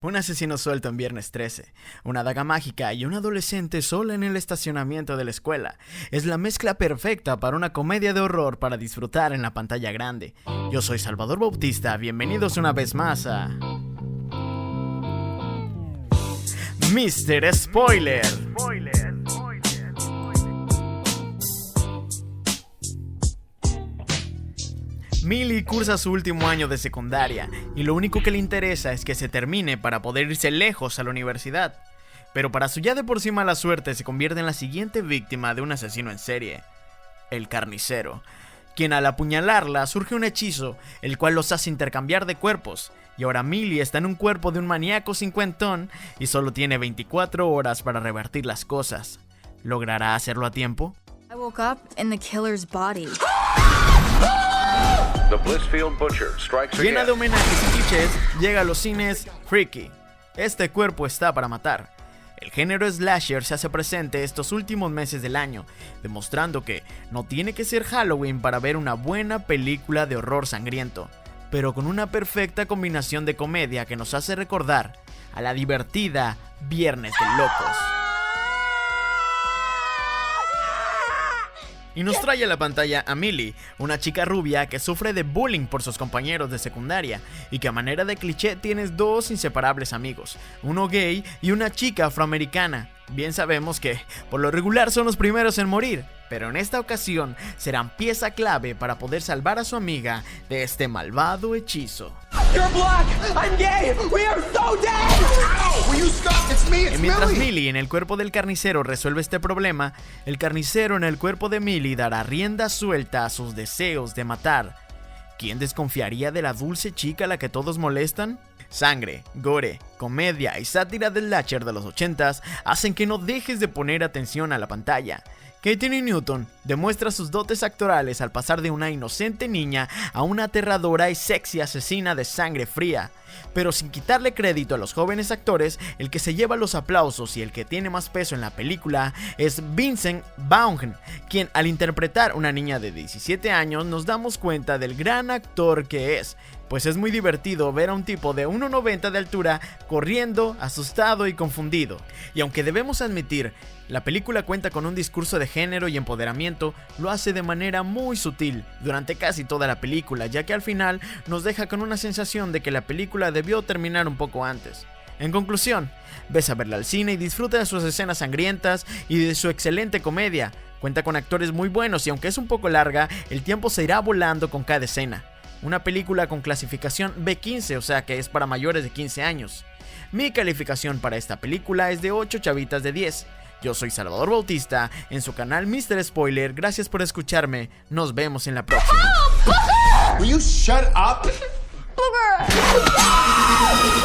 Un asesino suelto en viernes 13, una daga mágica y un adolescente sola en el estacionamiento de la escuela. Es la mezcla perfecta para una comedia de horror para disfrutar en la pantalla grande. Yo soy Salvador Bautista, bienvenidos una vez más a... Mr. Spoiler. Millie cursa su último año de secundaria y lo único que le interesa es que se termine para poder irse lejos a la universidad. Pero para su ya de por sí mala suerte se convierte en la siguiente víctima de un asesino en serie, el carnicero, quien al apuñalarla surge un hechizo, el cual los hace intercambiar de cuerpos, y ahora Millie está en un cuerpo de un maníaco cincuentón y solo tiene 24 horas para revertir las cosas. ¿Logrará hacerlo a tiempo? I woke up in the killer's body. Llena de homenajes y clichés, llega a los cines Freaky. Este cuerpo está para matar. El género slasher se hace presente estos últimos meses del año, demostrando que no tiene que ser Halloween para ver una buena película de horror sangriento, pero con una perfecta combinación de comedia que nos hace recordar a la divertida Viernes de Locos. Y nos trae a la pantalla a Millie, una chica rubia que sufre de bullying por sus compañeros de secundaria y que a manera de cliché tienes dos inseparables amigos, uno gay y una chica afroamericana. Bien sabemos que por lo regular son los primeros en morir, pero en esta ocasión serán pieza clave para poder salvar a su amiga de este malvado hechizo. Gay! Y mientras Millie. En el cuerpo del carnicero resuelve este problema, el carnicero en el cuerpo de Millie dará rienda suelta a sus deseos de matar. ¿Quién desconfiaría de la dulce chica a la que todos molestan? Sangre, gore, comedia y sátira del Latcher de los 80s hacen que no dejes de poner atención a la pantalla. Katie Newton demuestra sus dotes actorales al pasar de una inocente niña a una aterradora y sexy asesina de sangre fría. Pero sin quitarle crédito a los jóvenes actores, el que se lleva los aplausos y el que tiene más peso en la película es Vincent Vaughn, quien al interpretar una niña de 17 años nos damos cuenta del gran actor que es, pues es muy divertido ver a un tipo de 1,90 de altura corriendo, asustado y confundido. Y aunque debemos admitir, la película cuenta con un discurso de género y empoderamiento, lo hace de manera muy sutil durante casi toda la película, ya que al final nos deja con una sensación de que la película debió terminar un poco antes. En conclusión, ves a verla al cine y disfruta de sus escenas sangrientas y de su excelente comedia. Cuenta con actores muy buenos y aunque es un poco larga, el tiempo se irá volando con cada escena. Una película con clasificación B15, o sea que es para mayores de 15 años. Mi calificación para esta película es de 8 chavitas de 10. Yo soy Salvador Bautista, en su canal Mr. Spoiler, gracias por escucharme, nos vemos en la próxima.